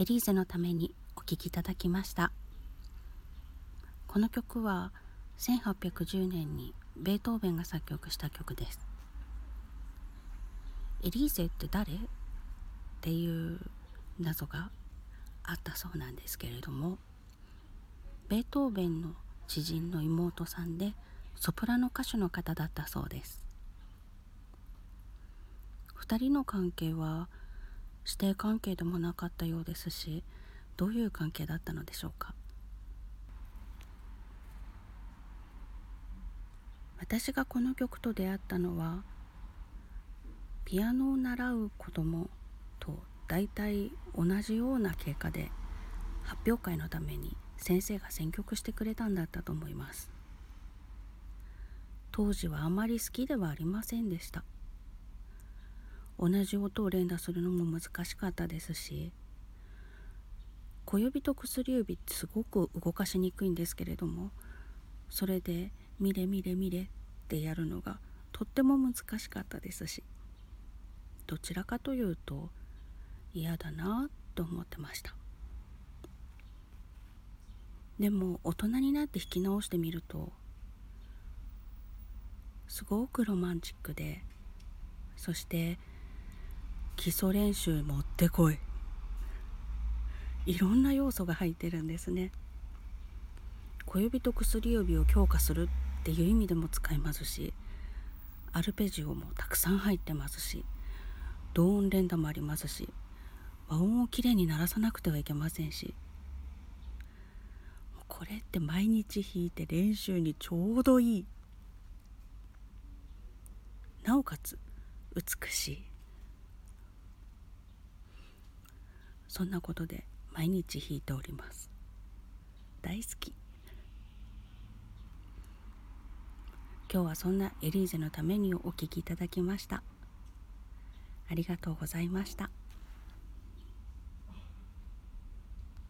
エリーゼのためにお聴きいただきました。この曲は1810年にベートーベンが作曲した曲です。エリーゼって誰？っていう謎があったそうなんですけれどもベートーベンの知人の妹さんでソプラノ歌手の方だったそうです。2人の関係は師弟関係でもなかったようですしどういう関係だったのでしょうか？私がこの曲と出会ったのはピアノを習う子供と大体同じような経過で発表会のために先生が選曲してくれたんだったと思います。当時はあまり好きではありませんでした。同じ音を連打するのも難しかったですし小指と薬指ってすごく動かしにくいんですけれどもそれで「見れ見れ見れ」ってやるのがとっても難しかったですしどちらかというと嫌だなと思ってました。でも大人になって弾き直してみるとすごくロマンチックでそして基礎練習もってこい。いろんな要素が入ってるんですね。小指と薬指を強化するっていう意味でも使えますしアルペジオもたくさん入ってますし同音連打もありますし和音をきれいに鳴らさなくてはいけませんしこれって毎日弾いて練習にちょうどいい。なおかつ美しい。そんなことで毎日弾いております。大好き。今日はそんなエリーゼのためにお聴きいただきました。ありがとうございました。